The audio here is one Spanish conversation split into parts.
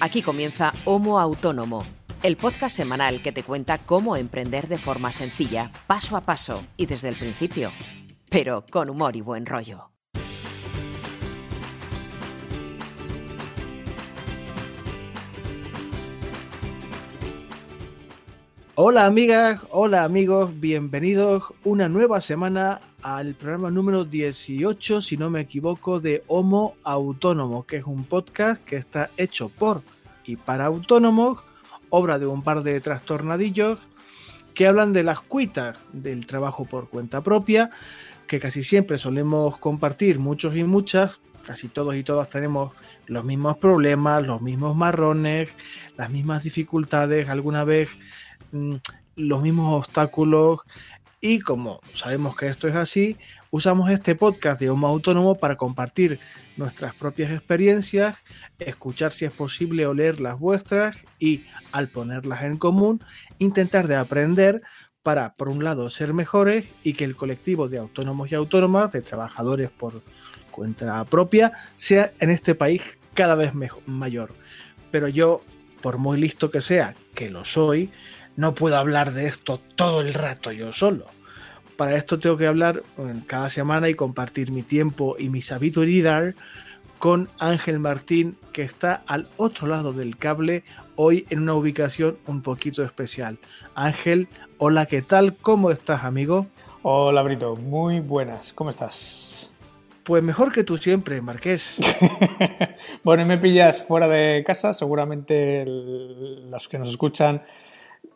Aquí comienza Homo Autónomo, el podcast semanal que te cuenta cómo emprender de forma sencilla, paso a paso y desde el principio, pero con humor y buen rollo. Hola amigas, hola amigos, bienvenidos una nueva semana al programa número 18, si no me equivoco, de Homo Autónomo, que es un podcast que está hecho por y para autónomos, obra de un par de trastornadillos que hablan de las cuitas del trabajo por cuenta propia, que casi siempre solemos compartir muchos y muchas, casi todos y todas tenemos los mismos problemas, los mismos marrones, las mismas dificultades, alguna vez Mm, los mismos obstáculos y como sabemos que esto es así, usamos este podcast de Homo Autónomo para compartir nuestras propias experiencias, escuchar si es posible o leer las vuestras y al ponerlas en común, intentar de aprender para, por un lado, ser mejores y que el colectivo de autónomos y autónomas, de trabajadores por cuenta propia, sea en este país cada vez mayor. Pero yo, por muy listo que sea, que lo soy, no puedo hablar de esto todo el rato yo solo. Para esto tengo que hablar cada semana y compartir mi tiempo y mi sabiduría con Ángel Martín, que está al otro lado del cable, hoy en una ubicación un poquito especial. Ángel, hola, ¿qué tal? ¿Cómo estás, amigo? Hola, Brito, muy buenas, ¿cómo estás? Pues mejor que tú siempre, Marqués. bueno, me pillas fuera de casa, seguramente los que nos escuchan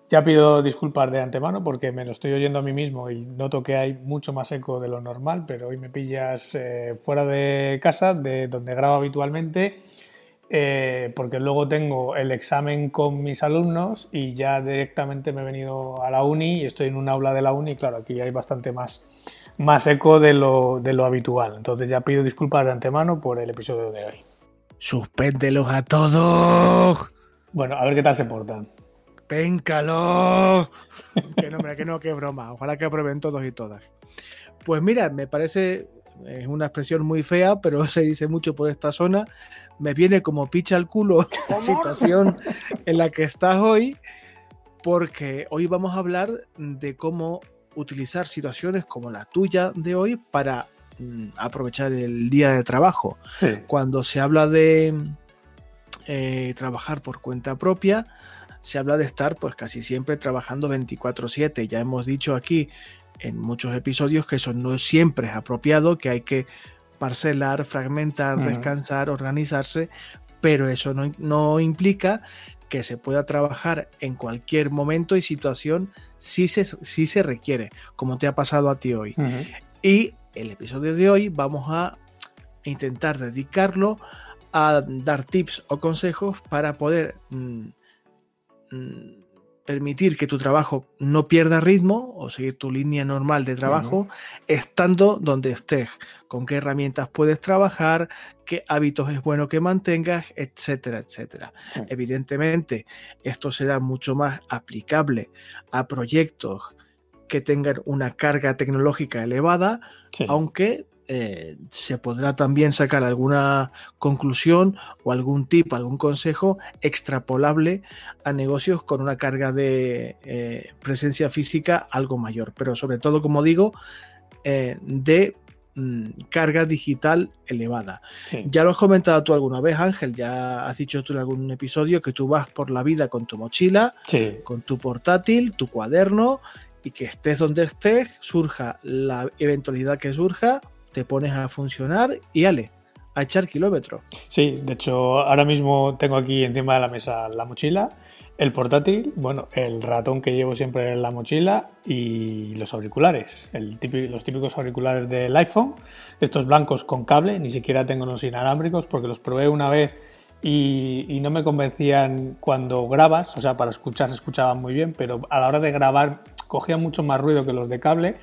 ya pido disculpas de antemano porque me lo estoy oyendo a mí mismo y noto que hay mucho más eco de lo normal, pero hoy me pillas eh, fuera de casa, de donde grabo habitualmente, eh, porque luego tengo el examen con mis alumnos y ya directamente me he venido a la uni y estoy en un aula de la uni y claro, aquí hay bastante más, más eco de lo, de lo habitual. Entonces ya pido disculpas de antemano por el episodio de hoy. Suspéndelos a todos. Bueno, a ver qué tal se portan. ¡Péncalo! que no, que no, que broma. Ojalá que aprueben todos y todas. Pues mira, me parece, es una expresión muy fea, pero se dice mucho por esta zona. Me viene como picha al culo la situación en la que estás hoy, porque hoy vamos a hablar de cómo utilizar situaciones como la tuya de hoy para mm, aprovechar el día de trabajo. Cuando se habla de eh, trabajar por cuenta propia, se habla de estar pues casi siempre trabajando 24/7. Ya hemos dicho aquí en muchos episodios que eso no siempre es apropiado, que hay que parcelar, fragmentar, descansar, organizarse, pero eso no, implica que se pueda trabajar en cualquier momento y situación si se, si se requiere, como te ha pasado a ti hoy. Y el episodio de hoy vamos a intentar dedicarlo a dar tips o consejos para poder Mm, permitir que tu trabajo no pierda ritmo o seguir tu línea normal de trabajo estando donde estés, con qué herramientas puedes trabajar, qué hábitos es bueno que mantengas, etcétera, etcétera. Evidentemente, esto será mucho más aplicable a proyectos que tengan una carga tecnológica elevada, aunque eh, se podrá también sacar alguna conclusión o algún tip, algún consejo extrapolable a negocios con una carga de eh, presencia física algo mayor, pero sobre todo, como digo, eh, de mm, carga digital elevada. Ya lo has comentado tú alguna vez, Ángel, ya has dicho tú en algún episodio que tú vas por la vida con tu mochila, con tu portátil, tu cuaderno y que estés donde estés, surja la eventualidad que surja, te pones a funcionar y ale, a echar kilómetros. Sí, de hecho, ahora mismo tengo aquí encima de la mesa la mochila, el portátil, bueno, el ratón que llevo siempre en la mochila y los auriculares, los típicos auriculares del iPhone, estos blancos con cable, ni siquiera tengo los inalámbricos porque los probé una vez y, y, no me convencían cuando grabas, o sea, para escuchar se escuchaban muy bien, pero a la hora de grabar cogía mucho más ruido que los de cable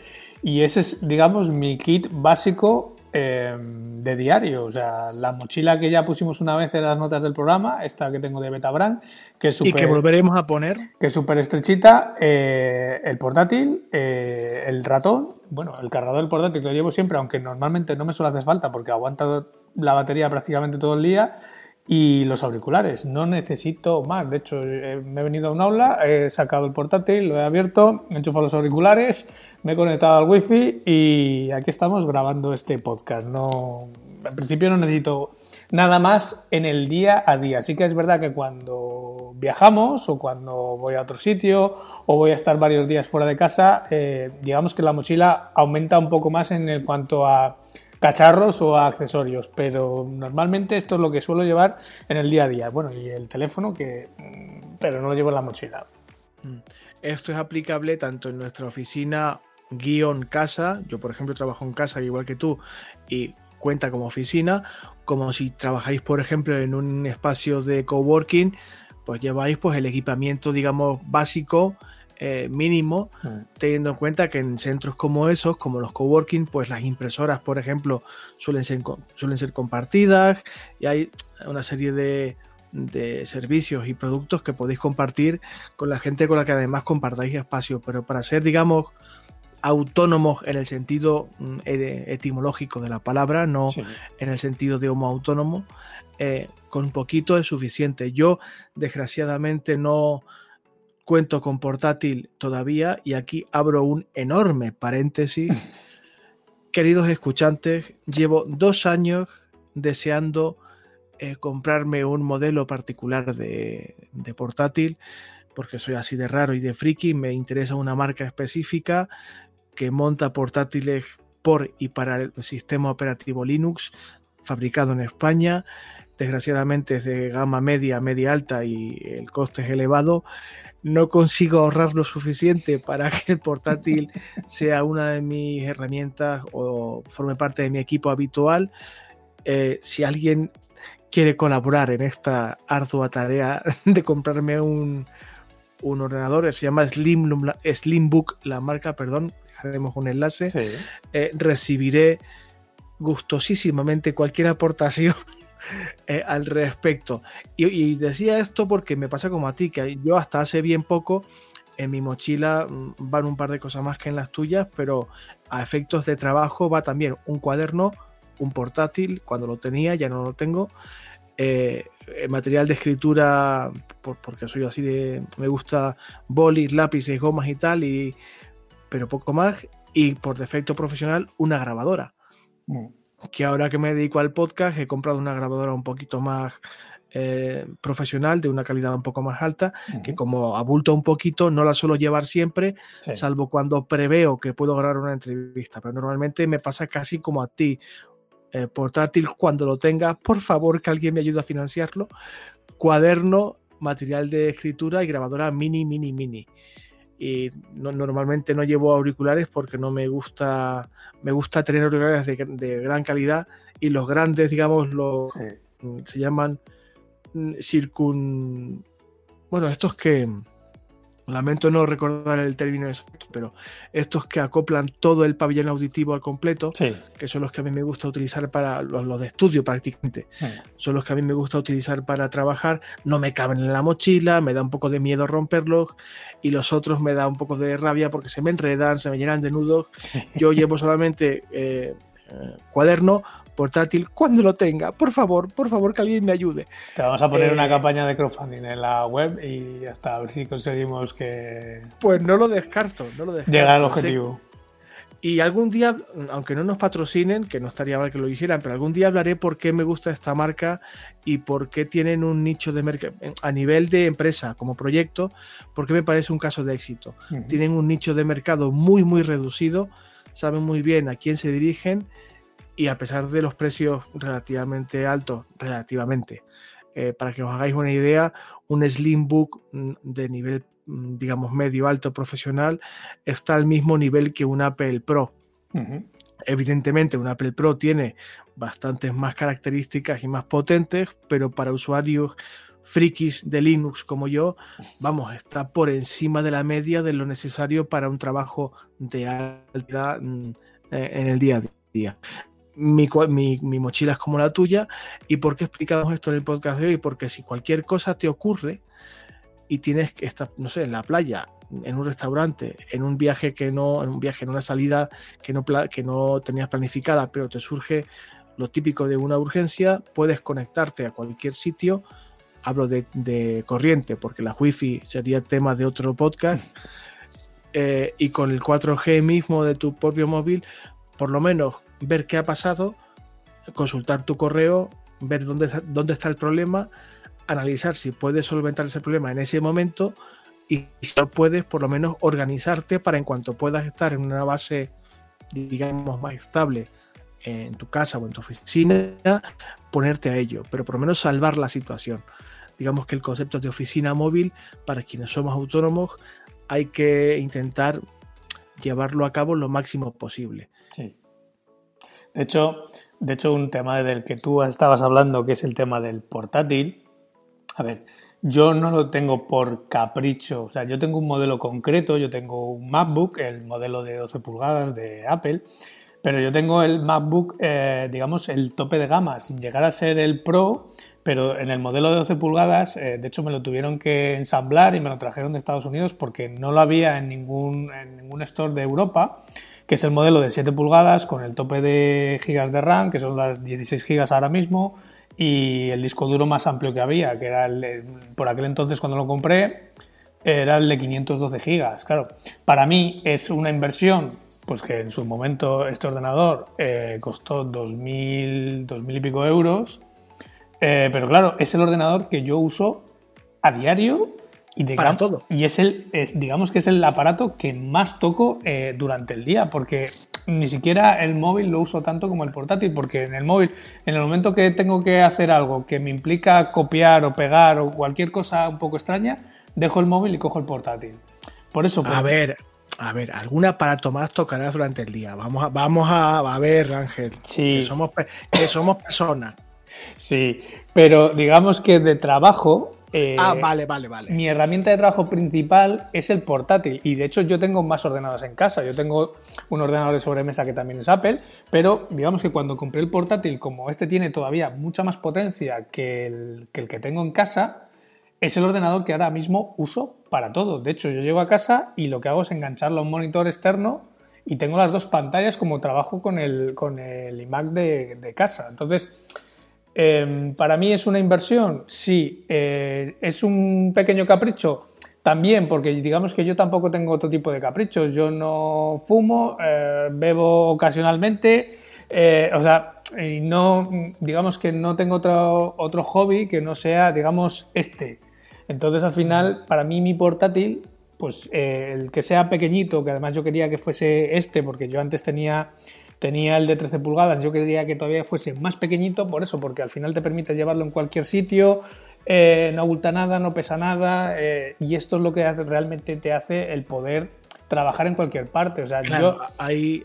y ese es, digamos, mi kit básico em, de diario. O sea, la mochila que ya pusimos una vez en las notas del programa, esta que tengo de Betabrand, que es super, Y que volveremos a poner. Que es súper estrechita. Eh, el portátil, eh, el ratón, bueno, el cargador del portátil que lo llevo siempre, aunque normalmente no me suele hacer falta porque aguanta la batería prácticamente todo el día y los auriculares. No necesito más. De hecho, eh, me he venido a un aula, he sacado el portátil, lo he abierto, he enchufado los auriculares, me he conectado al wifi y aquí estamos grabando este podcast. No, en principio no necesito nada más en el día a día. Sí que es verdad que cuando viajamos o cuando voy a otro sitio o voy a estar varios días fuera de casa, eh, digamos que la mochila aumenta un poco más en cuanto a cacharros o accesorios, pero normalmente esto es lo que suelo llevar en el día a día. Bueno, y el teléfono que mm, pero no lo llevo en la mochila. Mm. Esto es aplicable tanto en nuestra oficina guion casa, yo por ejemplo trabajo en casa igual que tú y cuenta como oficina, como si trabajáis por ejemplo en un espacio de coworking, pues lleváis pues el equipamiento digamos básico eh, mínimo, mm. teniendo en cuenta que en centros como esos, como los coworking, pues las impresoras, por ejemplo, suelen ser, suelen ser compartidas y hay una serie de, de servicios y productos que podéis compartir con la gente con la que además compartáis espacio, pero para ser, digamos, autónomos en el sentido mm, etimológico de la palabra, no en el sentido de homo autónomo, eh, con poquito es suficiente. Yo, desgraciadamente, no, cuento con portátil todavía y aquí abro un enorme paréntesis. Queridos escuchantes, llevo dos años deseando eh, comprarme un modelo particular de, de, portátil porque soy así de raro y de friki. Me interesa una marca específica que monta portátiles por y para el sistema operativo Linux fabricado en España. Desgraciadamente es de gama media, media alta y el coste es elevado no consigo ahorrar lo suficiente para que el portátil sea una de mis herramientas o forme parte de mi equipo habitual. Eh, si alguien quiere colaborar en esta ardua tarea de comprarme un, ordenador, se llama Slim, Slimbook, la marca, perdón, dejaremos un enlace, eh, recibiré gustosísimamente cualquier aportación eh, al respecto. Y, decía esto porque me pasa como a ti, que yo hasta hace bien poco en mi mochila mm, van un par de cosas más que en las tuyas, pero a efectos de trabajo va también un cuaderno, un portátil, cuando lo tenía, ya no lo tengo, eh, material de escritura, porque soy así de, me gusta bolis, lápices, gomas y tal, y, pero poco más, y por defecto profesional, una grabadora. Mm que ahora que me dedico al podcast he comprado una grabadora un poquito más eh, profesional, de una calidad un poco más alta, que como abulta un poquito, no la suelo llevar siempre, salvo cuando preveo que puedo grabar una entrevista, pero normalmente me pasa casi como a ti. Eh, portátil, cuando lo tenga, por favor que alguien me ayude a financiarlo. Cuaderno, material de escritura y grabadora mini, mini, mini y normalmente no llevo auriculares porque no me gusta me gusta tener auriculares de, gran calidad y los grandes digamos los mm, se llaman mm, circun bueno estos que Lamento no recordar el término exacto, pero estos que acoplan todo el pabellón auditivo al completo, que son los que a mí me gusta utilizar para los, de estudio prácticamente, son los que a mí me gusta utilizar para trabajar, no me caben en la mochila, me da un poco de miedo romperlos y los otros me da un poco de rabia porque se me enredan, se me llenan de nudos. Yo llevo solamente eh, eh, cuaderno portátil cuando lo tenga. Por favor, por favor, que alguien me ayude. Te vamos a poner una eh, campaña de crowdfunding en la web y hasta a ver si conseguimos que. Pues no lo descarto, no lo descarto. Llegar al objetivo. Y algún día, aunque no nos patrocinen, que no estaría mal que lo hicieran, pero algún día hablaré por qué me gusta esta marca y por qué tienen un nicho de mercado a nivel de empresa como proyecto, porque me parece un caso de éxito. Tienen un nicho de mercado muy, muy reducido, saben muy bien a quién se dirigen y a pesar de los precios relativamente altos, relativamente, eh, para que os hagáis una idea, un Slimbook mm, de nivel, mm, digamos, medio alto profesional está al mismo nivel que un Apple Pro. Evidentemente, un Apple Pro tiene bastantes más características y más potentes, pero para usuarios frikis de Linux como yo, vamos, está por encima de la media de lo necesario para un trabajo de alta mm, eh, en el día a día mi, mi, mochila es como la tuya. ¿Y por qué explicamos esto en el podcast de hoy? Porque si cualquier cosa te ocurre y tienes que estar, no sé, en la playa, en un restaurante, en un viaje que no, en un viaje, en una salida que no, que no tenías planificada, pero te surge lo típico de una urgencia, puedes conectarte a cualquier sitio. Hablo de, corriente, porque la wifi sería tema de otro podcast. Eh, y con el 4G mismo de tu propio móvil, por lo menos ver qué ha pasado, consultar tu correo, ver dónde, dónde está el problema, analizar si puedes solventar ese problema en ese momento y si no puedes, por lo menos organizarte para en cuanto puedas estar en una base, digamos, más estable en tu casa o en tu oficina, ponerte a ello, pero por lo menos salvar la situación. Digamos que el concepto de oficina móvil, para quienes somos autónomos, hay que intentar llevarlo a cabo lo máximo posible. De hecho, de hecho, un tema del que tú estabas hablando, que es el tema del portátil, a ver, yo no lo tengo por capricho, o sea, yo tengo un modelo concreto, yo tengo un MacBook, el modelo de 12 pulgadas de Apple, pero yo tengo el MacBook, eh, digamos, el tope de gama, sin llegar a ser el Pro, pero en el modelo de 12 pulgadas, eh, de hecho me lo tuvieron que ensamblar y me lo trajeron de Estados Unidos porque no lo había en ningún, en ningún store de Europa, que es el modelo de 7 pulgadas con el tope de gigas de RAM, que son las 16 gigas ahora mismo, y el disco duro más amplio que había, que era el, por aquel entonces cuando lo compré, era el de 512 gigas. Claro, para mí es una inversión pues que en su momento este ordenador eh, costó 2.000, 2.000 y pico euros, eh, pero claro, es el ordenador que yo uso a diario y, Para todo. y es el, digamos que es el aparato que más toco eh, durante el día, porque ni siquiera el móvil lo uso tanto como el portátil, porque en el móvil, en el momento que tengo que hacer algo que me implica copiar o pegar o cualquier cosa un poco extraña, dejo el móvil y cojo el portátil. Por eso. A ver, a ver, algún aparato más tocarás durante el día. Vamos a, vamos a, ver, Ángel. Sí. Que somos, que somos personas. Sí, pero digamos que de trabajo. Eh, ah, vale, vale, vale. Mi herramienta de trabajo principal es el portátil. Y de hecho, yo tengo más ordenadores en casa. Yo tengo un ordenador de sobremesa que también es Apple. Pero digamos que cuando compré el portátil, como este tiene todavía mucha más potencia que el que, el que tengo en casa, es el ordenador que ahora mismo uso para todo. De hecho, yo llego a casa y lo que hago es engancharlo a un monitor externo y tengo las dos pantallas como trabajo con el, con el iMac de, casa. Entonces, em, para mí es una inversión, sí. Eh, es un pequeño capricho, también, porque digamos que yo tampoco tengo otro tipo de caprichos. Yo no fumo, eh, bebo ocasionalmente, eh, o sea, y no, digamos que no tengo otro, otro hobby que no sea, digamos, este. Entonces, al final, para mí mi portátil, pues eh, el que sea pequeñito, que además yo quería que fuese este, porque yo antes tenía, tenía el de 13 pulgadas, yo quería que todavía fuese más pequeñito, por eso, porque al final te permite llevarlo en cualquier sitio, eh, no abulta nada, no pesa nada, eh, y esto es lo que realmente te hace el poder trabajar en cualquier parte. O sea, yo,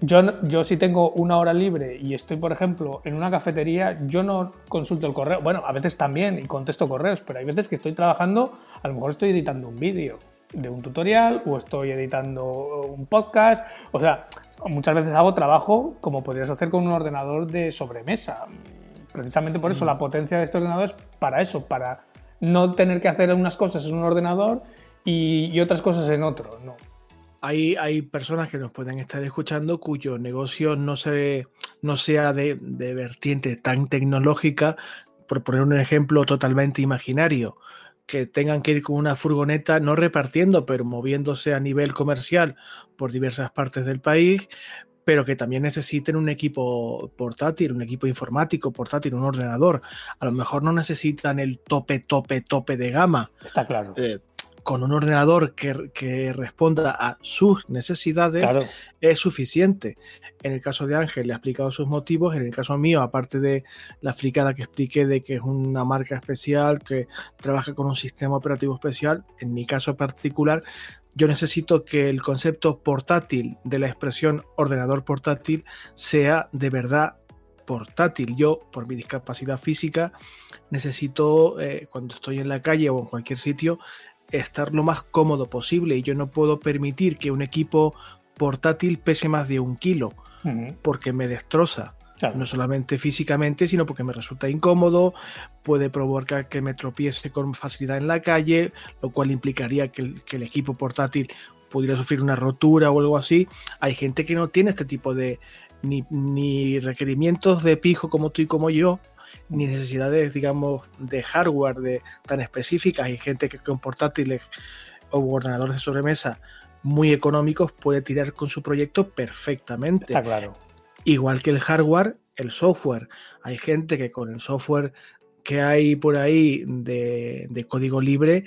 yo, yo si tengo una hora libre y estoy, por ejemplo, en una cafetería, yo no consulto el correo. Bueno, a veces también y contesto correos, pero hay veces que estoy trabajando, a lo mejor estoy editando un vídeo de un tutorial o estoy editando un podcast. O sea, muchas veces hago trabajo como podrías hacer con un ordenador de sobremesa. Precisamente por eso mm. la potencia de este ordenador es para eso, para no tener que hacer unas cosas en un ordenador y, y otras cosas en otro. No, hay, personas que nos pueden estar escuchando cuyo negocio no, se, no sea de, vertiente tan tecnológica, por poner un ejemplo totalmente imaginario, que tengan que ir con una furgoneta, no repartiendo, pero moviéndose a nivel comercial por diversas partes del país, pero que también necesiten un equipo portátil, un equipo informático portátil, un ordenador. A lo mejor no necesitan el tope, tope, tope de gama. Está claro. Eh, con un ordenador que, responda a sus necesidades es suficiente. En el caso de Ángel le ha explicado sus motivos, en el caso mío, aparte de la fricada que expliqué de que es una marca especial, que trabaja con un sistema operativo especial, en mi caso particular, yo necesito que el concepto portátil de la expresión ordenador portátil sea de verdad portátil. Yo, por mi discapacidad física, necesito, eh, cuando estoy en la calle o en cualquier sitio, estar lo más cómodo posible y yo no puedo permitir que un equipo portátil pese más de un kilo porque me destroza. No solamente físicamente, sino porque me resulta incómodo, puede provocar que me tropiece con facilidad en la calle, lo cual implicaría que el, equipo portátil pudiera sufrir una rotura o algo así. Hay gente que no tiene este tipo de ni, ni requerimientos de pijo como tú y como yo, ni necesidades, digamos, de hardware de, tan específicas. Hay gente que con portátiles o ordenadores de sobremesa muy económicos puede tirar con su proyecto perfectamente. Está claro. Igual que el hardware, el software. Hay gente que con el software que hay por ahí de, de código libre,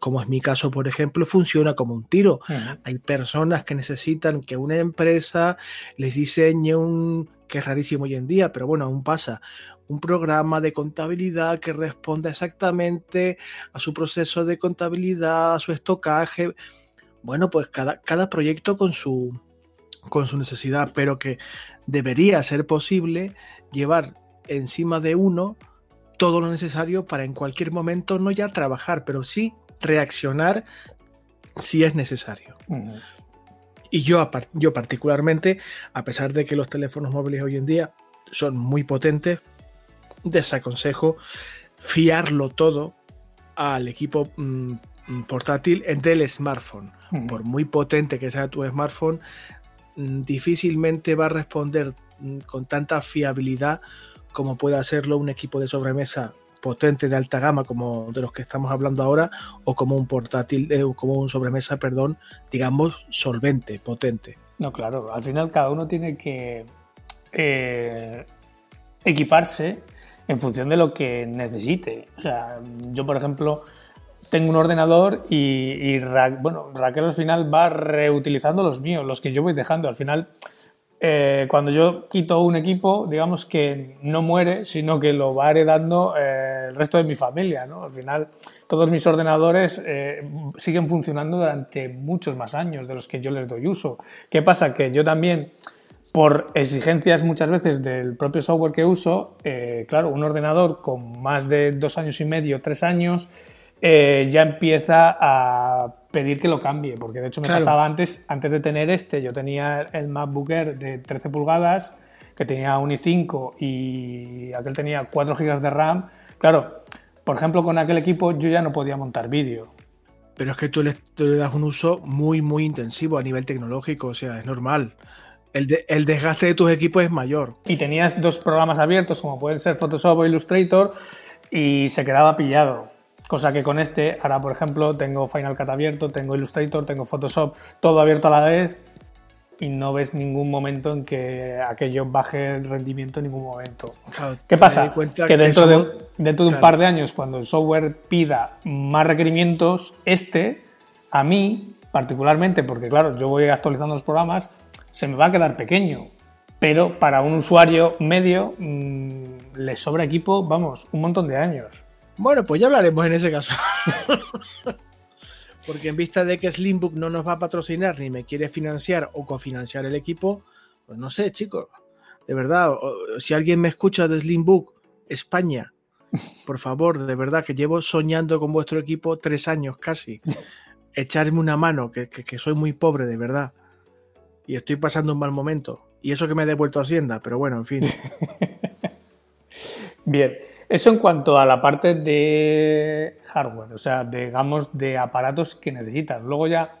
como es mi caso, por ejemplo, funciona como un tiro. Hay personas que necesitan que una empresa les diseñe un, que es rarísimo hoy en día, pero bueno, aún pasa, un programa de contabilidad que responda exactamente a su proceso de contabilidad, a su estocaje. Bueno, pues cada, cada proyecto con su, con su necesidad, pero que debería ser posible llevar encima de uno todo lo necesario para en cualquier momento no ya trabajar, pero sí reaccionar si es necesario. Y yo, yo particularmente, a pesar de que los teléfonos móviles hoy en día son muy potentes, desaconsejo fiarlo todo al equipo mm, mm, portátil del smartphone. Ujú. Por muy potente que sea tu smartphone, mm, difícilmente va a responder mm, con tanta fiabilidad como puede hacerlo un equipo de sobremesa potente de alta gama como de los que estamos hablando ahora o como un portátil eh, como un sobremesa perdón digamos solvente potente No, claro, al final cada uno tiene que eh, equiparse en función de lo que necesite. O sea, yo, por ejemplo, tengo un ordenador y, y bueno, Raquel al final va reutilizando los míos, los que yo voy dejando. Al final, eh, cuando yo quito un equipo, digamos que no muere, sino que lo va heredando eh, el resto de mi familia. Al final, todos mis ordenadores eh, siguen funcionando durante muchos más años de los que yo les doy uso. ¿Qué pasa? Que yo también, por exigencias muchas veces del propio software que uso, eh, claro, un ordenador con más de dos años y medio, tres años, eh, ya empieza a pedir que lo cambie, porque de hecho me Claro. pasaba antes, antes de tener este, yo tenía el MacBook Air de 13 pulgadas, que tenía un i5 y aquel tenía 4 GB de RAM. Claro, por ejemplo, con aquel equipo yo ya no podía montar vídeo. pero es que tú le, tú le das un uso muy muy intensivo a nivel tecnológico o sea es normal el, de- el desgaste de tus equipos es mayor Y tenías dos programas abiertos, como pueden ser Photoshop o Illustrator, y se quedaba pillado. Cosa que con este, ahora por ejemplo, tengo Final Cut abierto, tengo Illustrator, tengo Photoshop, todo abierto a la vez, y no ves ningún momento en que aquello baje el rendimiento en ningún momento. Claro, ¿Qué pasa? Que dentro de, dentro de un par de años, cuando el software pida más requerimientos, este, a mí, particularmente, porque claro, yo voy actualizando los programas, se me va a quedar pequeño. Pero para un usuario medio mm, le sobra equipo, vamos, un montón de años. Bueno, pues ya hablaremos en ese caso. Porque en vista de que Slimbook no nos va a patrocinar ni me quiere financiar o cofinanciar el equipo, pues no sé, chicos. De verdad, si alguien me escucha de Slimbook España, por favor, de verdad que llevo soñando con vuestro equipo tres años casi. Echarme una mano, que, que- que soy muy pobre, de verdad. Y estoy pasando un mal momento. Y eso que me he devuelto Hacienda, pero bueno, en fin. Bien, eso en cuanto a la parte de hardware, o sea, digamos, de aparatos que necesitas. Luego ya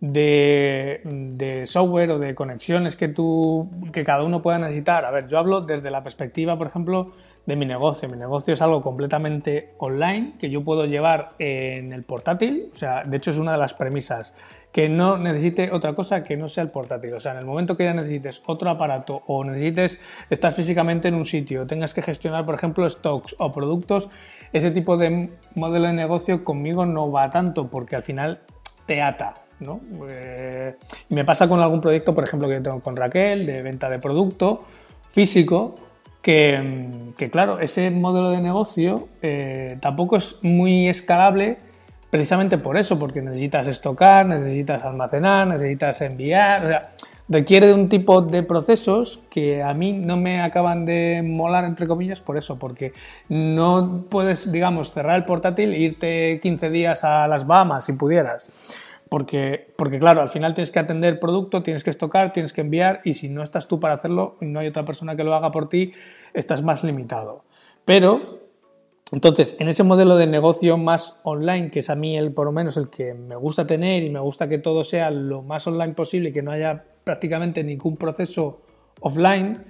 de, de software o de conexiones que tú, que cada uno pueda necesitar. A ver, yo hablo desde la perspectiva, por ejemplo, de mi negocio. Mi negocio es algo completamente online que yo puedo llevar en el portátil. O sea, de hecho es una de las premisas que no necesite otra cosa que no sea el portátil. O sea, en el momento que ya necesites otro aparato o necesites, estás físicamente en un sitio, tengas que gestionar, por ejemplo, stocks o productos, ese tipo de modelo de negocio conmigo no va tanto porque al final te ata. ¿no? Eh, me pasa con algún proyecto, por ejemplo, que tengo con Raquel, de venta de producto físico, que, que, claro, ese modelo de negocio eh, tampoco es muy escalable precisamente por eso, porque necesitas estocar, necesitas almacenar, necesitas enviar, o sea, requiere de un tipo de procesos que a mí no me acaban de molar, entre comillas, por eso, porque no puedes, digamos, cerrar el portátil e irte 15 días a las Bahamas si pudieras. Porque, porque, claro, al final tienes que atender producto, tienes que estocar, tienes que enviar y si no estás tú para hacerlo no hay otra persona que lo haga por ti, estás más limitado. Pero, entonces, en ese modelo de negocio más online, que es a mí el, por lo menos el que me gusta tener y me gusta que todo sea lo más online posible y que no haya prácticamente ningún proceso offline,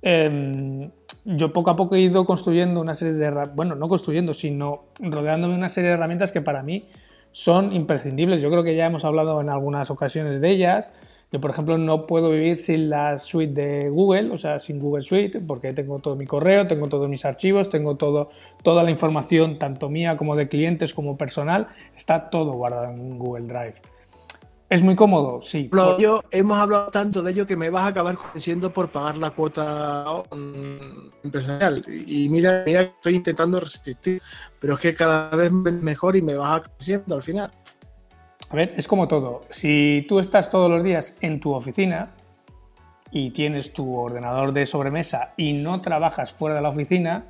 em, yo poco a poco he ido construyendo una serie de, bueno, no construyendo, sino rodeándome de una serie de herramientas que para mí son imprescindibles. Yo creo que ya hemos hablado en algunas ocasiones de ellas. Yo, por ejemplo, no puedo vivir sin la suite de Google, o sea, sin Google Suite, porque tengo todo mi correo, tengo todos mis archivos, tengo todo, toda la información, tanto mía como de clientes como personal, está todo guardado en Google Drive. ¿Es muy cómodo? Sí. Yo, hemos hablado tanto de ello que me vas a acabar convenciendo por pagar la cuota empresarial. Y mira, mira, estoy intentando resistir, pero es que cada vez mejor y me vas a convenciendo al final. A ver, es como todo. Si tú estás todos los días en tu oficina y tienes tu ordenador de sobremesa y no trabajas fuera de la oficina,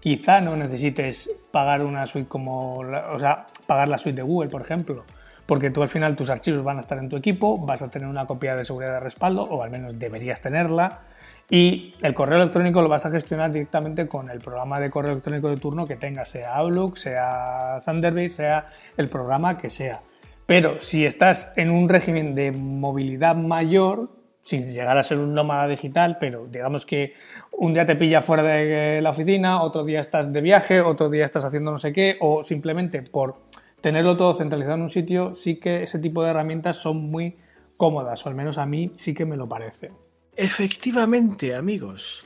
quizá no necesites pagar una suite como, o sea, pagar la suite de Google, por ejemplo porque tú al final tus archivos van a estar en tu equipo, vas a tener una copia de seguridad de respaldo, o al menos deberías tenerla, y el correo electrónico lo vas a gestionar directamente con el programa de correo electrónico de turno que tengas, sea Outlook, sea Thunderbird, sea el programa que sea. Pero si estás en un régimen de movilidad mayor, sin llegar a ser un nómada digital, pero digamos que un día te pilla fuera de la oficina, otro día estás de viaje, otro día estás haciendo no sé qué, o simplemente por tenerlo todo centralizado en un sitio, sí que ese tipo de herramientas son muy cómodas, o al menos a mí sí que me lo parece. Efectivamente, amigos.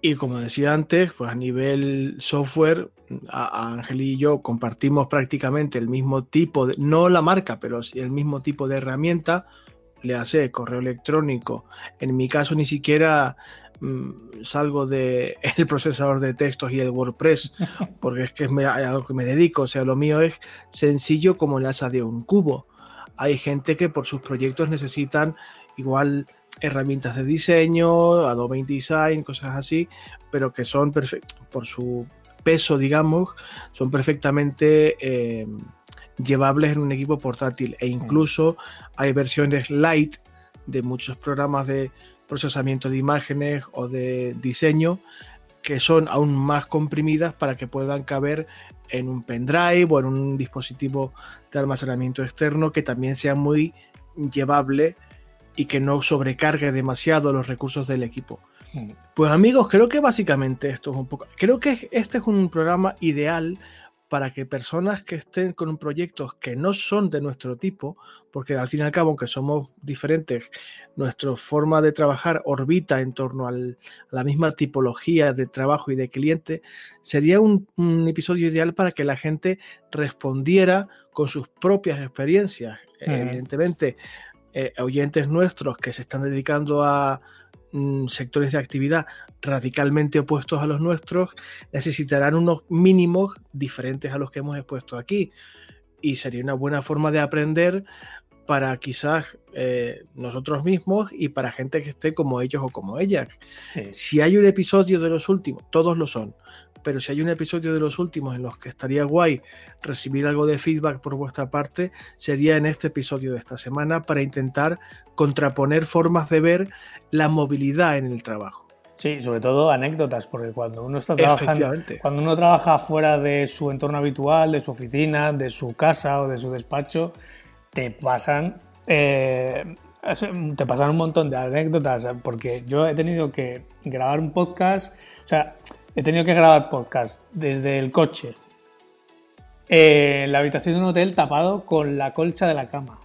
Y como decía antes, pues a nivel software, Ángel y yo compartimos prácticamente el mismo tipo de, no la marca, pero el mismo tipo de herramienta, le hace correo electrónico. En mi caso ni siquiera Mm, salgo del el procesador de textos y el WordPress, porque es que es a lo que me dedico, o sea, lo mío es sencillo como el asa de un cubo. Hay gente que por sus proyectos necesitan igual herramientas de diseño, Adobe InDesign, cosas así, pero que son por su peso, digamos, son perfectamente eh, llevables en un equipo portátil. E incluso hay versiones light de muchos programas de procesamiento de imágenes o de diseño que son aún más comprimidas para que puedan caber en un pendrive o en un dispositivo de almacenamiento externo que también sea muy llevable y que no sobrecargue demasiado los recursos del equipo. Mm. Pues amigos, creo que básicamente esto es un poco... Creo que este es un programa ideal para que personas que estén con proyectos que no son de nuestro tipo, porque al fin y al cabo, aunque somos diferentes, nuestra forma de trabajar orbita en torno a la misma tipología de trabajo y de cliente, sería un, episodio ideal para que la gente respondiera con sus propias experiencias. Evidentemente, eh, oyentes nuestros que se están dedicando a Mm, sectores de actividad radicalmente opuestos a los nuestros necesitarán unos mínimos diferentes a los que hemos expuesto aquí. Y sería una buena forma de aprender para quizás eh, nosotros mismos y para gente que esté como ellos o como ellas. Si hay un episodio de los últimos, todos lo son, pero si hay un episodio de los últimos en los que estaría guay recibir algo de feedback por vuestra parte, sería en este episodio de esta semana para intentar contraponer formas de ver la movilidad en el trabajo. Sí, sobre todo anécdotas, porque cuando uno está trabajando, cuando uno trabaja fuera de su entorno habitual, de su oficina, de su casa o de su despacho, te pasan eh, te pasan un montón de anécdotas, porque yo he tenido que grabar un podcast, o sea, he tenido que grabar podcast desde el coche, en la habitación de un hotel tapado con la colcha de la cama.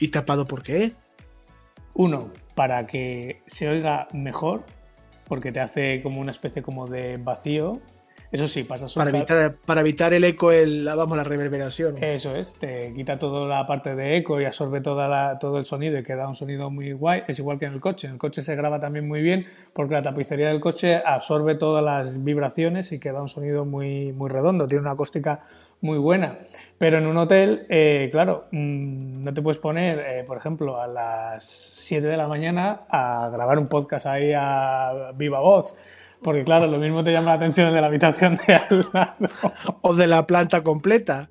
¿Y tapado por qué? Uno, para que se oiga mejor, porque te hace como una especie como de vacío eso sí, pasa para evitar, para evitar el eco, el, vamos, la reverberación. Eso es, te quita toda la parte de eco y absorbe toda la, todo el sonido y queda un sonido muy guay. Es igual que en el coche. En el coche se graba también muy bien porque la tapicería del coche absorbe todas las vibraciones y queda un sonido muy, muy redondo. Tiene una acústica muy buena. Pero en un hotel, eh, claro, mm, no te puedes poner, eh, por ejemplo, a las 7 de la mañana a grabar un podcast ahí a viva voz porque claro, lo mismo te llama la atención de la habitación de al lado. O de la planta completa.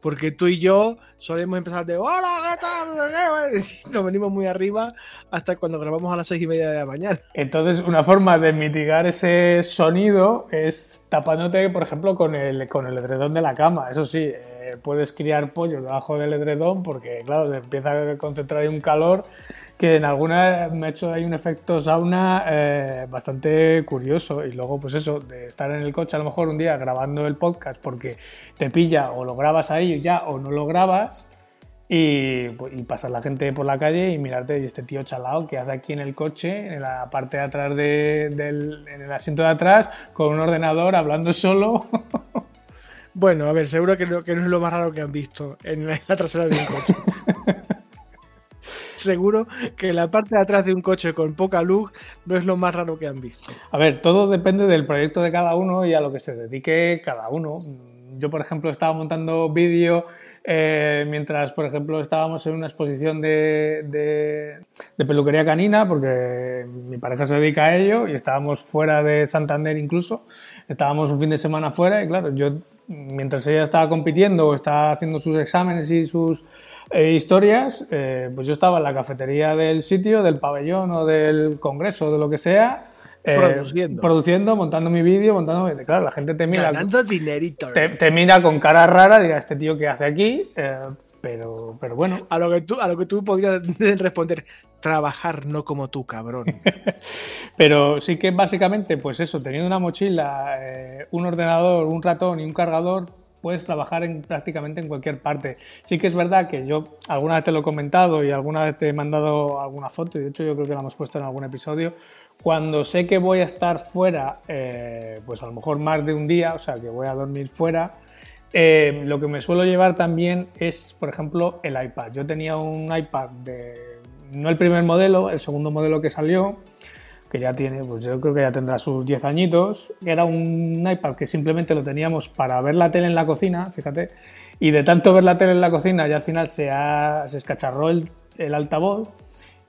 Porque tú y yo solemos empezar de hola, ¿qué tal? Nos venimos muy arriba hasta cuando grabamos a las seis y media de la mañana. Entonces, una forma de mitigar ese sonido es tapándote, por ejemplo, con el, con el edredón de la cama. Eso sí, eh, puedes criar pollos debajo del edredón porque, claro, se empieza a concentrar ahí un calor que en alguna me ha hecho ahí un efecto sauna eh, bastante curioso. Y luego, pues eso, de estar en el coche a lo mejor un día grabando el podcast porque te pilla o lo grabas ahí ya o no lo grabas. Y, pues, y pasar la gente por la calle y mirarte y este tío chalao que hace aquí en el coche, en la parte de atrás del en el asiento de atrás, con un ordenador hablando solo. Bueno, a ver, seguro que no, que no es lo más raro que han visto en la, trasera de un coche. seguro que la parte de atrás de un coche con poca luz no es lo más raro que han visto. A ver, todo depende del proyecto de cada uno y a lo que se dedique cada uno. Yo, por ejemplo, estaba montando vídeo eh, mientras, por ejemplo, estábamos en una exposición de, de, peluquería canina, porque mi pareja se dedica a ello, y estábamos fuera de Santander incluso, estábamos un fin de semana fuera, y claro, yo mientras ella estaba compitiendo o estaba haciendo sus exámenes y sus eh, historias, eh, pues yo estaba en la cafetería del sitio, del pabellón o del congreso, de lo que sea, eh, produciendo. produciendo, montando mi vídeo, montando. Claro, la gente te mira. Ganando dinerito. Te, mira con cara rara, dirá, este tío que hace aquí, pero, pero bueno. A lo, que tú, a lo que tú podrías responder, trabajar no como tú, cabrón. Pero sí que básicamente, pues eso, teniendo una mochila, eh, un ordenador, un ratón y un cargador, puedes trabajar en, prácticamente en cualquier parte. Sí que es verdad que yo alguna vez te lo he comentado y alguna vez te he mandado alguna foto, y de hecho yo creo que la hemos puesto en algún episodio, cuando sé que voy a estar fuera, eh, pues a lo mejor más de un día, o sea, que voy a dormir fuera, eh, lo que me suelo llevar también es, por ejemplo, el iPad. Yo tenía un iPad de no el primer modelo, el segundo modelo que salió, que ya tiene, pues yo creo que ya tendrá sus 10 añitos, era un iPad que simplemente lo teníamos para ver la tele en la cocina, fíjate, y de tanto ver la tele en la cocina ya al final se, se escacharró el, el altavoz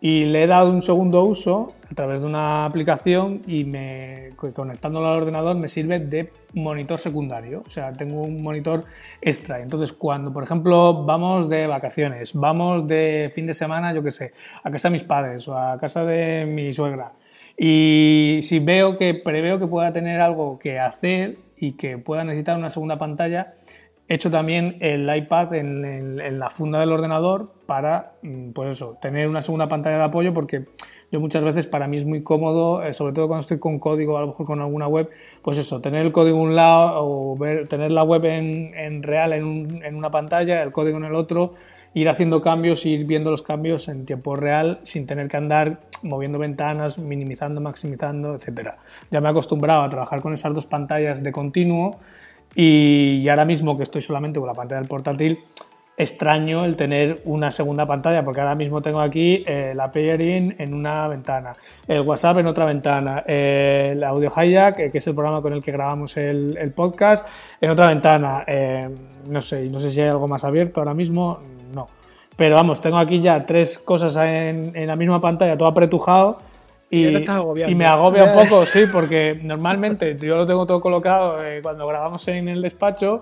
y le he dado un segundo uso a través de una aplicación y me, conectándolo al ordenador me sirve de monitor secundario. O sea, tengo un monitor extra. Entonces, cuando, por ejemplo, vamos de vacaciones, vamos de fin de semana, yo qué sé, a casa de mis padres o a casa de mi suegra, y si veo que preveo que pueda tener algo que hacer y que pueda necesitar una segunda pantalla, He hecho también el iPad en, la funda del ordenador para, mm, pues eso, tener una segunda pantalla de apoyo porque yo muchas veces para mí es muy cómodo, eh, sobre todo cuando estoy con código, a lo mejor con alguna web, pues eso, tener el código en un lado o ver, tener la web en, real en, en, una pantalla, el código en el otro, ir haciendo cambios, ir viendo los cambios en tiempo real sin tener que andar moviendo ventanas, minimizando, maximizando, etc. Ya me he acostumbrado a trabajar con esas dos pantallas de continuo y, ahora mismo que estoy solamente con la pantalla del portátil, extraño el tener una segunda pantalla, porque ahora mismo tengo aquí eh, la Playerin en una ventana, el WhatsApp en otra ventana, eh, el Audio Hijack, eh, que es el programa con el que grabamos el, podcast, en otra ventana. no sé, no sé si hay algo más abierto ahora mismo. Pero vamos, tengo aquí ya tres cosas en, en la misma pantalla, todo apretujado y, me agobia un poco, sí, porque normalmente yo lo tengo todo colocado eh, cuando grabamos en el despacho.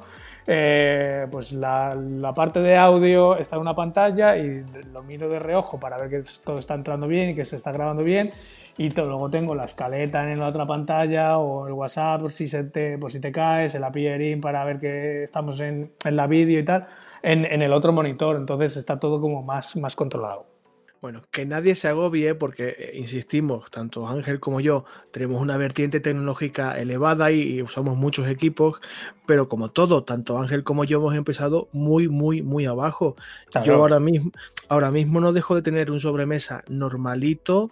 Eh, pues la, la, parte de audio está en una pantalla y lo miro de reojo para ver que todo está entrando bien y que se está grabando bien. Y luego tengo la escaleta en la otra pantalla o el WhatsApp por si, se te, por si te caes, el API para ver que estamos en, en la vídeo y tal, en, en el otro monitor. Entonces está todo como más, más controlado. Bueno, que nadie se agobie porque, eh, insistimos, tanto Ángel como yo tenemos una vertiente tecnológica elevada y, usamos muchos equipos, pero como todo, tanto Ángel como yo hemos empezado muy, muy, muy abajo. Yo ahora mismo, ahora mismo no dejo de tener un sobremesa normalito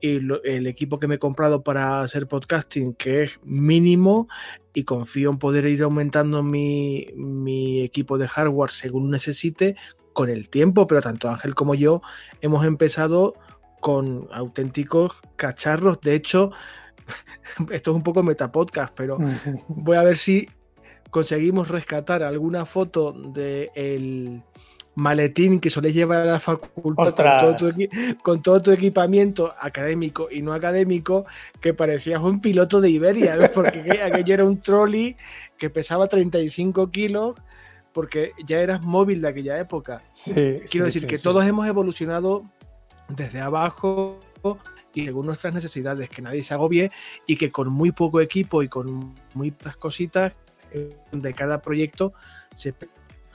y el equipo que me he comprado para hacer podcasting, que es mínimo, y confío en poder ir aumentando mi, mi equipo de hardware según necesite, con el tiempo, pero tanto Ángel como yo hemos empezado con auténticos cacharros. De hecho, esto es un poco metapodcast, pero voy a ver si conseguimos rescatar alguna foto del el maletín que suele llevar a la facultad con todo, tu equipamiento académico y no académico, que parecías un piloto de Iberia, porque aquello era un trolley que pesaba 35 kilos porque ya eras móvil de aquella época. Quiero decir que todos hemos evolucionado desde abajo y según nuestras necesidades, que nadie se agobie y que con muy poco equipo y con muy pocas cositas eh, de cada proyecto se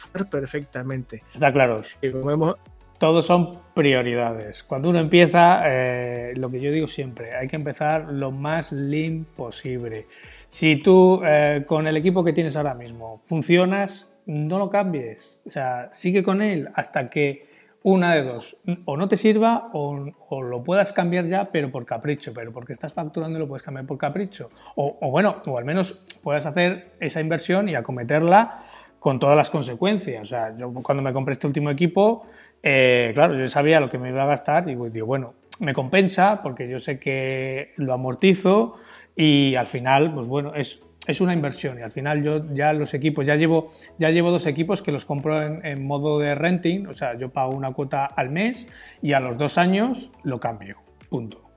perfectamente. Está claro. Y como hemos, todos son prioridades. Cuando uno empieza, eh, lo que yo digo siempre, hay que empezar lo más lean posible. Si tú eh, con el equipo que tienes ahora mismo funcionas, no lo cambies. O sea, sigue con él hasta que una de dos, o no te sirva o, lo puedas cambiar ya, pero por capricho, pero porque estás facturando lo puedes cambiar por capricho. O, o bueno, o al menos puedas hacer esa inversión y acometerla con todas las consecuencias. O sea, yo cuando me compré este último equipo, eh, claro, yo sabía lo que me iba a gastar y digo, bueno, me compensa porque yo sé que lo amortizo y al final, pues bueno, es, es una inversión y al final yo ya los equipos, ya llevo, ya llevo dos equipos que los compro en, en modo de renting, o sea, yo pago una cuota al mes y a los dos años lo cambio, punto.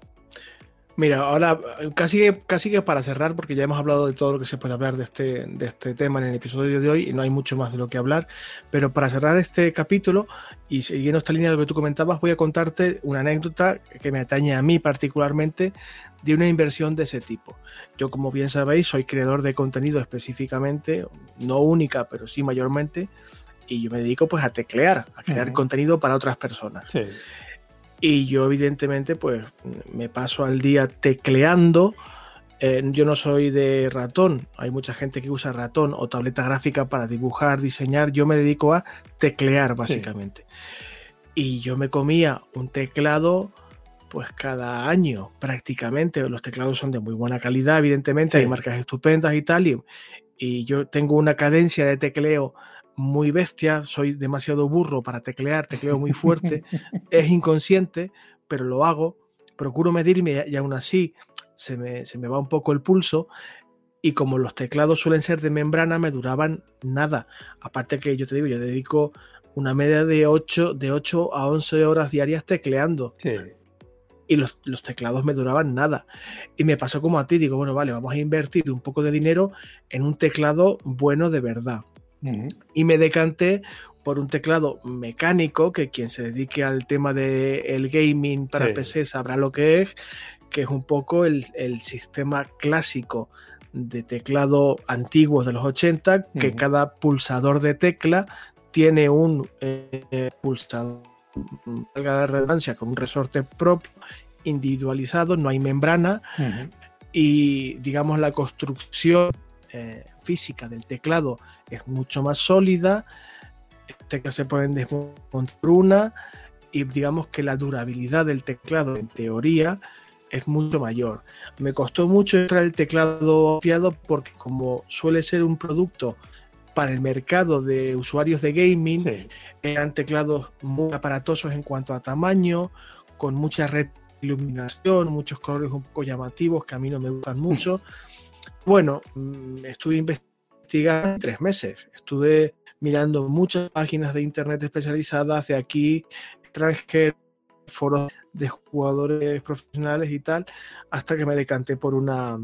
Mira, ahora casi, casi que para cerrar, porque ya hemos hablado de todo lo que se puede hablar de este, de este tema en el episodio de hoy y no hay mucho más de lo que hablar, pero para cerrar este capítulo y siguiendo esta línea de lo que tú comentabas, voy a contarte una anécdota que me atañe a mí particularmente de una inversión de ese tipo. Yo, como bien sabéis, soy creador de contenido específicamente, no única, pero sí mayormente, y yo me dedico pues a teclear, a crear uh -huh. contenido para otras personas. Sí. Y yo evidentemente pues me paso al día tecleando. Eh, yo no soy de ratón, hay mucha gente que usa ratón o tableta gráfica para dibujar, diseñar. Yo me dedico a teclear básicamente. Sí. Y yo me comía un teclado pues cada año prácticamente. Los teclados son de muy buena calidad, evidentemente, sí. hay marcas estupendas y tal. Y, y yo tengo una cadencia de tecleo muy bestia, soy demasiado burro para teclear, tecleo muy fuerte, es inconsciente, pero lo hago, procuro medirme y aún así se me, se me, va un poco el pulso y como los teclados suelen ser de membrana me duraban nada, aparte que yo te digo, yo dedico una media de 8, de 8 a 11 horas diarias tecleando. Sí. Y los, los, teclados me duraban nada. Y me pasó como a ti, digo, bueno, vale, vamos a invertir un poco de dinero en un teclado bueno de verdad. Uh -huh. Y me decanté por un teclado mecánico, que quien se dedique al tema del el gaming para sí. PC sabrá lo que es, que es un poco el, el sistema clásico de teclado antiguos de los 80, que uh -huh. cada pulsador de tecla tiene un eh, pulsador, valga la redundancia, con un resorte propio, individualizado, no hay membrana, uh -huh. y digamos la construcción eh, física del teclado es mucho más sólida, teclas se pueden desmontar una y digamos que la durabilidad del teclado en teoría es mucho mayor. Me costó mucho entrar el teclado apropiado porque como suele ser un producto para el mercado de usuarios de gaming, sí. eran teclados muy aparatosos en cuanto a tamaño, con mucha red iluminación, muchos colores un poco llamativos que a mí no me gustan mucho. Bueno, mm, estuve investigando tres meses. Estuve mirando muchas páginas de internet especializadas de aquí, extranjeros, foros de jugadores profesionales y tal, hasta que me decanté por una.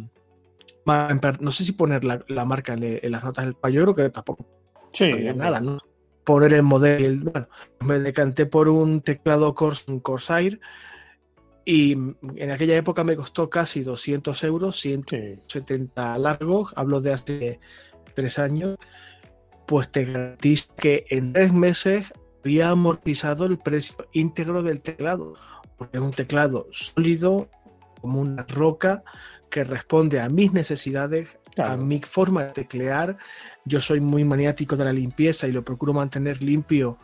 No sé si poner la, la marca en, en, las notas del payo, creo que tampoco. Sí, no nada, ¿no? Poner el modelo. Bueno, me decanté por un teclado Corsair y en aquella época me costó casi 200 euros, 170 sí. largos, hablo de hace tres años, pues te garantizo que en tres meses había amortizado el precio íntegro del teclado, porque es un teclado sólido, como una roca, que responde a mis necesidades, claro. a mi forma de teclear. Yo soy muy maniático de la limpieza y lo procuro mantener limpio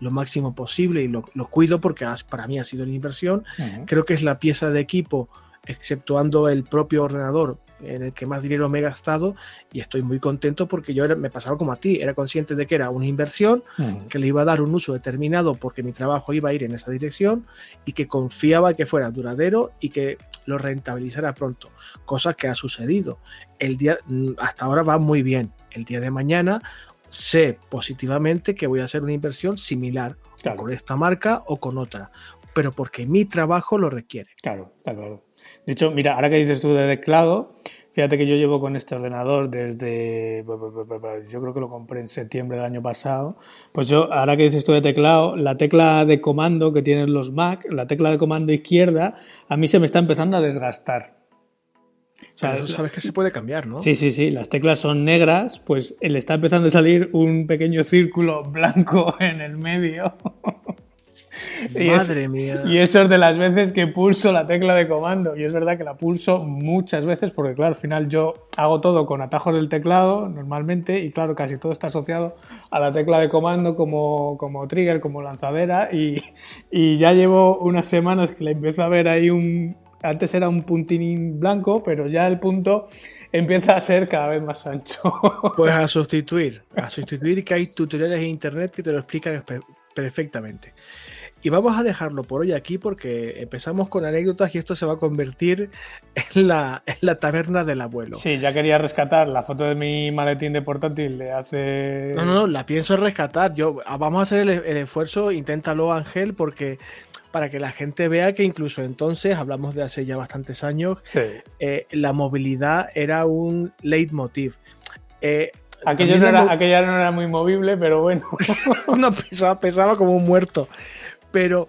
lo máximo posible y lo, lo cuido porque para mí ha sido una inversión. Uh -huh. Creo que es la pieza de equipo, exceptuando el propio ordenador, en el que más dinero me he gastado y estoy muy contento porque yo era, me pasaba como a ti, era consciente de que era una inversión, uh -huh. que le iba a dar un uso determinado porque mi trabajo iba a ir en esa dirección y que confiaba que fuera duradero y que lo rentabilizara pronto, cosa que ha sucedido. El día, hasta ahora va muy bien. El día de mañana sé positivamente que voy a hacer una inversión similar claro. con esta marca o con otra, pero porque mi trabajo lo requiere. Claro, está claro. De hecho, mira, ahora que dices tú de teclado, fíjate que yo llevo con este ordenador desde, yo creo que lo compré en septiembre del año pasado, pues yo, ahora que dices tú de teclado, la tecla de comando que tienen los Mac, la tecla de comando izquierda, a mí se me está empezando a desgastar. Sea, eso sabes que se puede cambiar, ¿no? Sí, sí, sí. Las teclas son negras, pues le está empezando a salir un pequeño círculo blanco en el medio. Madre mía. Y eso es de las veces que pulso la tecla de comando. Y es verdad que la pulso muchas veces porque, claro, al final yo hago todo con atajos del teclado normalmente y, claro, casi todo está asociado a la tecla de comando como, como trigger, como lanzadera. Y, y ya llevo unas semanas que le empiezo a ver ahí un... Antes era un puntín blanco, pero ya el punto empieza a ser cada vez más ancho. Pues a sustituir, a sustituir que hay tutoriales en internet que te lo explican perfectamente. Y vamos a dejarlo por hoy aquí porque empezamos con anécdotas y esto se va a convertir en la, en la taberna del abuelo. Sí, ya quería rescatar la foto de mi maletín de portátil de hace... No, no, no, la pienso rescatar. Yo, ah, vamos a hacer el, el esfuerzo, inténtalo Ángel, porque para que la gente vea que incluso entonces, hablamos de hace ya bastantes años, Sí. eh, la movilidad era un leitmotiv. Eh, Aquello no era, aquella no era muy movible, pero bueno. no pesaba, pesaba como un muerto. Pero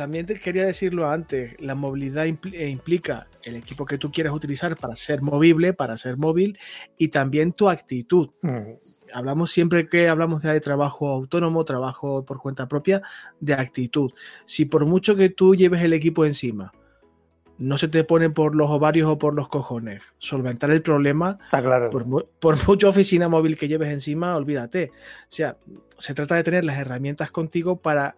también te quería decirlo antes, la movilidad impl- eh, implica el equipo que tú quieres utilizar para ser movible, para ser móvil, y también tu actitud. Mm, Hablamos siempre que hablamos de trabajo autónomo, trabajo por cuenta propia, de actitud. Si por mucho que tú lleves el equipo encima, no se te pone por los ovarios o por los cojones, solventar el problema, Está claro. por, por mucha oficina móvil que lleves encima, olvídate. O sea, se trata de tener las herramientas contigo para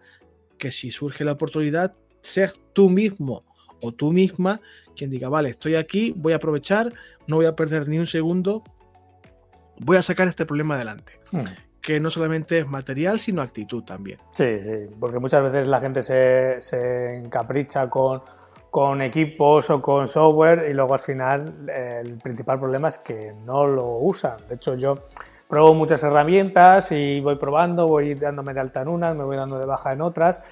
que si surge la oportunidad, seas tú mismo o tú misma quien diga, vale, estoy aquí, voy a aprovechar, no voy a perder ni un segundo, voy a sacar este problema adelante. Mm. Que no solamente es material, sino actitud también. Sí, sí, porque muchas veces la gente se, se encapricha con, con equipos o con software y luego al final eh, el principal problema es que no lo usan. De hecho, yo pruebo muchas herramientas y voy probando, voy dándome de alta en unas, me voy dando de baja en otras,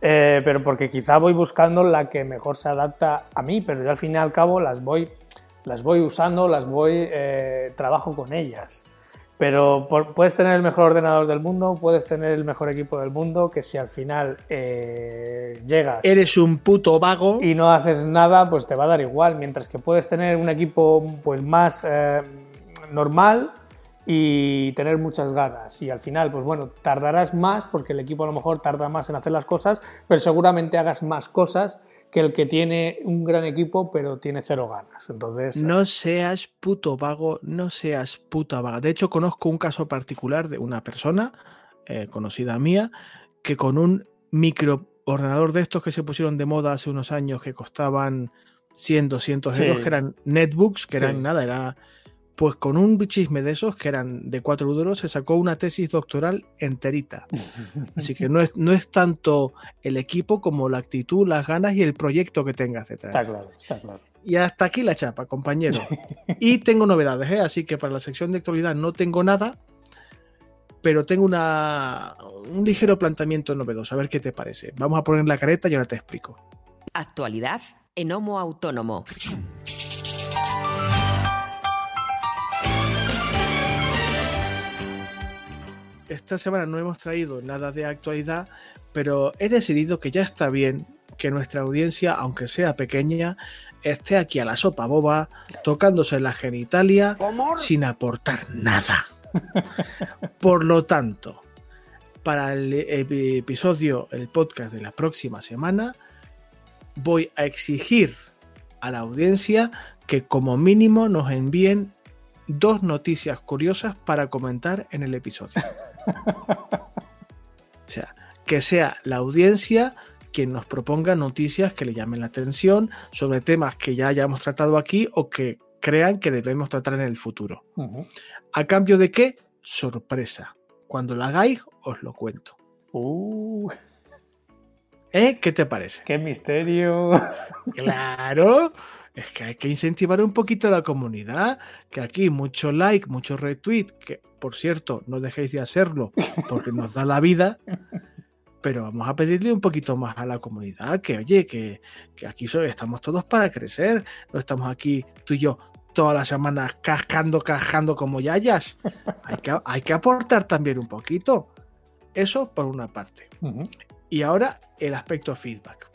eh, pero porque quizá voy buscando la que mejor se adapta a mí, pero yo al fin y al cabo las voy, las voy usando, las voy, eh, trabajo con ellas. Pero por- puedes tener el mejor ordenador del mundo, puedes tener el mejor equipo del mundo, que si al final eh, llegas Eres un puto vago. y no haces nada, pues te va a dar igual. Mientras que puedes tener un equipo pues más normal y tener muchas ganas. Y al final, pues bueno, tardarás más porque el equipo a lo mejor tarda más en hacer las cosas, pero seguramente hagas más cosas que el que tiene un gran equipo pero tiene cero ganas. Entonces, No seas puto vago, no seas puta vaga. De hecho, conozco un caso particular de una persona eh, conocida mía que con un microordenador de estos que se pusieron de moda hace unos años que costaban 100, 200 Sí. euros, que eran netbooks, que Sí. eran nada, era pues con un chisme de esos que eran de 4 euros se sacó una tesis doctoral enterita. Así que no es, no es tanto el equipo como la actitud, las ganas y el proyecto que tengas detrás. está claro, está claro. Y hasta aquí la chapa, compañero. y tengo novedades, ¿eh? así que para la sección de actualidad no tengo nada, pero tengo una, un ligero planteamiento novedoso. A ver qué te parece. Vamos a poner la careta y ahora te explico. Actualidad en Homo Autónomo. Esta semana no hemos traído nada de actualidad, pero he decidido que ya está bien que nuestra audiencia, aunque sea pequeña, esté aquí a la sopa boba, tocándose la genitalia sin aportar nada. Por lo tanto, para el ep- episodio, el podcast de la próxima semana, voy a exigir a la audiencia que como mínimo nos envíen dos noticias curiosas para comentar en el episodio. O sea, que sea la audiencia quien nos proponga noticias que le llamen la atención sobre temas que ya hayamos tratado aquí o que crean que debemos tratar en el futuro. ¿A cambio de qué? Sorpresa. Cuando lo hagáis, os lo cuento. Uh, ¿Eh? ¿Qué te parece? qué misterio. Claro. Es que hay que incentivar un poquito a la comunidad. Que aquí mucho like, mucho retweet. Que por cierto, no dejéis de hacerlo porque nos da la vida. Pero vamos a pedirle un poquito más a la comunidad. Que oye, que, que aquí estamos todos para crecer. No estamos aquí tú y yo todas las semanas cascando, cascando como yayas. Hay que, hay que aportar también un poquito. Eso por una parte. Y ahora el aspecto feedback.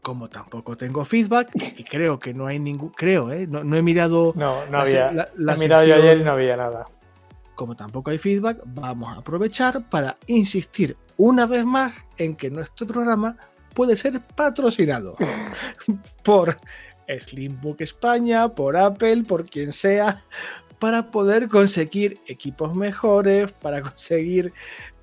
Como tampoco tengo feedback y creo que no hay ningún, creo, ¿eh? no, no he mirado No, no había. la- la he mirado yo ayer y no había nada. Como tampoco hay feedback, vamos a aprovechar para insistir una vez más en que nuestro programa puede ser patrocinado por Slimbook España, por Apple, por quien sea, para poder conseguir equipos mejores, para conseguir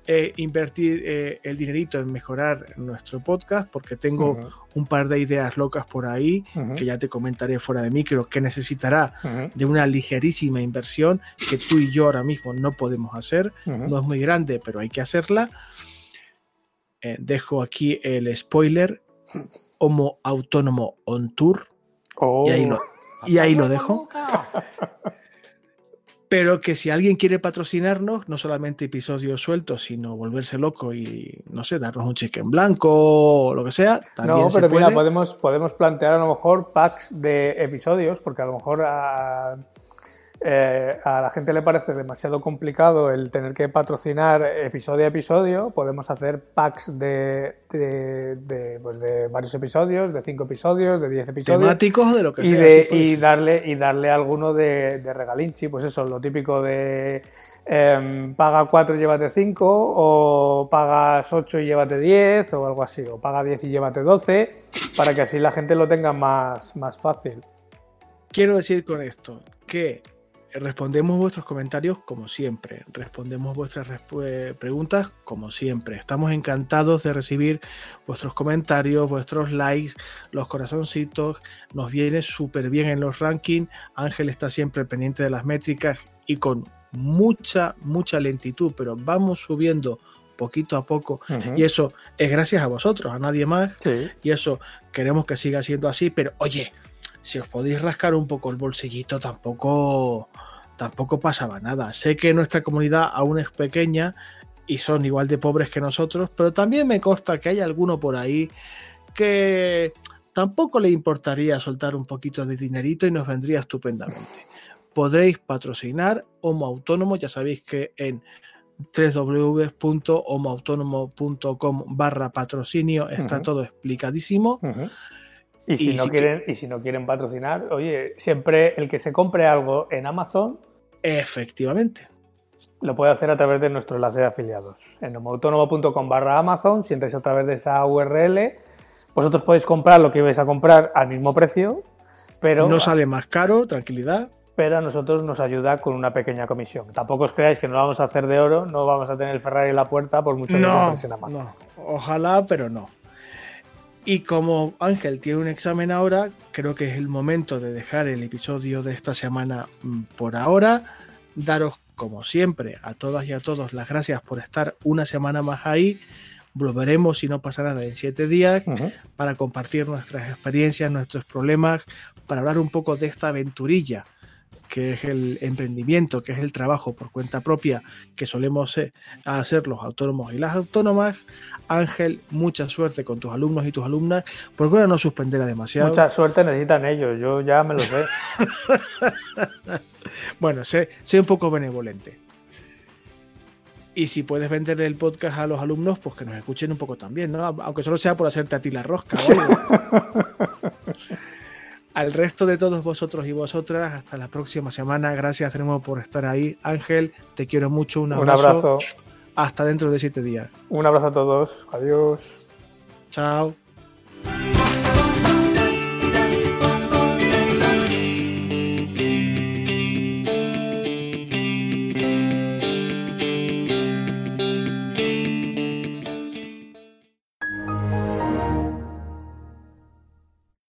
eh, invertir eh, el dinerito en mejorar nuestro podcast, porque tengo un par de ideas locas por ahí, que ya te comentaré fuera de micro, que necesitará de una ligerísima inversión que tú y yo ahora mismo no podemos hacer. No es muy grande, pero hay que hacerla. Eh, dejo aquí el spoiler. Homo Autónomo On Tour. Y ahí lo, y ahí lo dejo. Pero que si alguien quiere patrocinarnos, no solamente episodios sueltos, sino volverse loco y, no sé, darnos un cheque en blanco o lo que sea. no, pero mira, podemos, podemos plantear a lo mejor packs de episodios, porque a lo mejor a, eh, a la gente le parece demasiado complicado el tener que patrocinar episodio a episodio, podemos hacer packs de, de, pues de varios episodios, de cinco episodios, de diez episodios. Temáticos de lo que y sea. y, darle, y darle alguno de, regalinchi, pues eso, lo típico de em, paga cuatro y llévate cinco, o pagas ocho y llévate diez, o algo así, o paga diez y llévate doce, para que así la gente lo tenga más, más fácil. Quiero decir con esto que respondemos vuestros comentarios como siempre, respondemos vuestras preguntas como siempre. Estamos encantados de recibir vuestros comentarios, vuestros likes, los corazoncitos. Nos viene súper bien en los rankings. Ángel está siempre pendiente de las métricas y con mucha, mucha lentitud, pero vamos subiendo poquito a poco y eso es gracias a vosotros, a nadie más. Y eso queremos que siga siendo así, pero oye, si os podéis rascar un poco el bolsillito, tampoco, tampoco pasaba nada. Sé que nuestra comunidad aún es pequeña y son igual de pobres que nosotros, pero también me consta que hay alguno por ahí que tampoco le importaría soltar un poquito de dinerito y nos vendría estupendamente. Podréis patrocinar Homo Autónomo, ya sabéis que en www.homoautónomo.com barra patrocinio está todo explicadísimo. Y si, no quieren, y si no quieren patrocinar, oye, siempre el que se compre algo en Amazon. Efectivamente. Lo puede hacer a través de nuestro enlace de afiliados. En homoautónomo.com barra Amazon, si entráis a través de esa URL, vosotros podéis comprar lo que vais a comprar al mismo precio, pero. No sale más caro, tranquilidad. Pero a nosotros nos ayuda con una pequeña comisión. Tampoco os creáis que no lo vamos a hacer de oro, no vamos a tener el Ferrari en la puerta por mucho que no, en Amazon. No. Ojalá, pero no. Y como Ángel tiene un examen ahora, creo que es el momento de dejar el episodio de esta semana mm, por ahora. Daros, como siempre, a todas y a todos las gracias por estar una semana más ahí. Volveremos, si no pasa nada, en siete días para compartir nuestras experiencias, nuestros problemas, para hablar un poco de esta aventurilla que es el emprendimiento, que es el trabajo por cuenta propia que solemos eh, hacer los autónomos y las autónomas. Ángel, mucha suerte con tus alumnos y tus alumnas. Procura no suspenderla demasiado. Mucha suerte necesitan ellos, yo ya me lo sé. bueno, sé, sé un poco benevolente. Y si puedes vender el podcast a los alumnos, pues que nos escuchen un poco también, ¿no? Aunque solo sea por hacerte a ti la rosca. al resto de todos vosotros y vosotras, hasta la próxima semana. Gracias de nuevo por estar ahí. Ángel, te quiero mucho. Un abrazo. Un abrazo. Hasta dentro de siete días. Un abrazo a todos. Adiós. Chao.